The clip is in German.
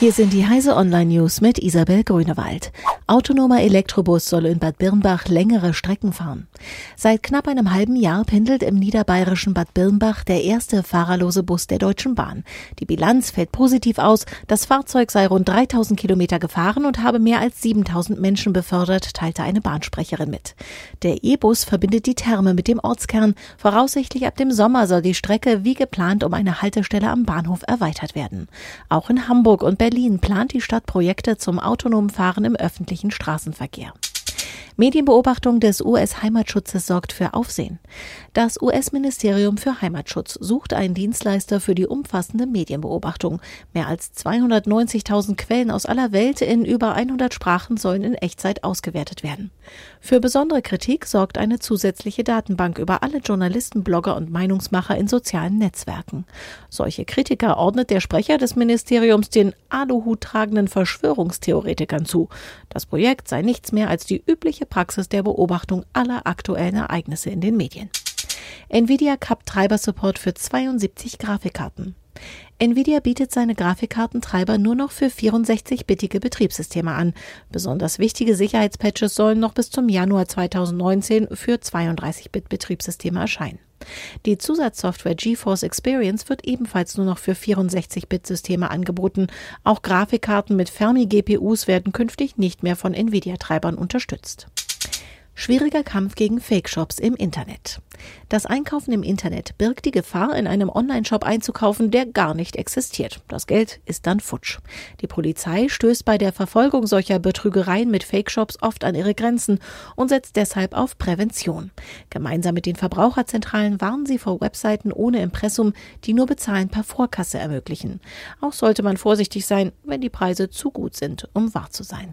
Hier sind die Heise Online News mit Isabel Grünewald. Autonomer Elektrobus soll in Bad Birnbach längere Strecken fahren. Seit knapp einem halben Jahr pendelt im niederbayerischen Bad Birnbach der erste fahrerlose Bus der Deutschen Bahn. Die Bilanz fällt positiv aus. Das Fahrzeug sei rund 3000 Kilometer gefahren und habe mehr als 7000 Menschen befördert, teilte eine Bahnsprecherin mit. Der E-Bus verbindet die Therme mit dem Ortskern. Voraussichtlich ab dem Sommer soll die Strecke wie geplant um eine Haltestelle am Bahnhof erweitert werden. Auch in Hamburg und Berlin plant die Stadt Projekte zum autonomen Fahren im öffentlichen Straßenverkehr. Medienbeobachtung des US-Heimatschutzes sorgt für Aufsehen. Das US-Ministerium für Heimatschutz sucht einen Dienstleister für die umfassende Medienbeobachtung. Mehr als 290.000 Quellen aus aller Welt in über 100 Sprachen sollen in Echtzeit ausgewertet werden. Für besondere Kritik sorgt eine zusätzliche Datenbank über alle Journalisten, Blogger und Meinungsmacher in sozialen Netzwerken. Solche Kritiker ordnet der Sprecher des Ministeriums den Aluhut tragenden Verschwörungstheoretikern zu. Das Projekt sei nichts mehr als die übliche Praxis der Beobachtung aller aktuellen Ereignisse in den Medien. Nvidia Cup Treiber Support für 72 Grafikkarten. Nvidia bietet seine Grafikkartentreiber nur noch für 64-bittige Betriebssysteme an. Besonders wichtige Sicherheitspatches sollen noch bis zum Januar 2019 für 32-Bit-Betriebssysteme erscheinen. Die Zusatzsoftware GeForce Experience wird ebenfalls nur noch für 64-Bit-Systeme angeboten. Auch Grafikkarten mit Fermi-GPUs werden künftig nicht mehr von Nvidia-Treibern unterstützt. Schwieriger Kampf gegen Fake-Shops im Internet. Das Einkaufen im Internet birgt die Gefahr, in einem Online-Shop einzukaufen, der gar nicht existiert. Das Geld ist dann futsch. Die Polizei stößt bei der Verfolgung solcher Betrügereien mit Fake-Shops oft an ihre Grenzen und setzt deshalb auf Prävention. Gemeinsam mit den Verbraucherzentralen warnen sie vor Webseiten ohne Impressum, die nur Bezahlen per Vorkasse ermöglichen. Auch sollte man vorsichtig sein, wenn die Preise zu gut sind, um wahr zu sein.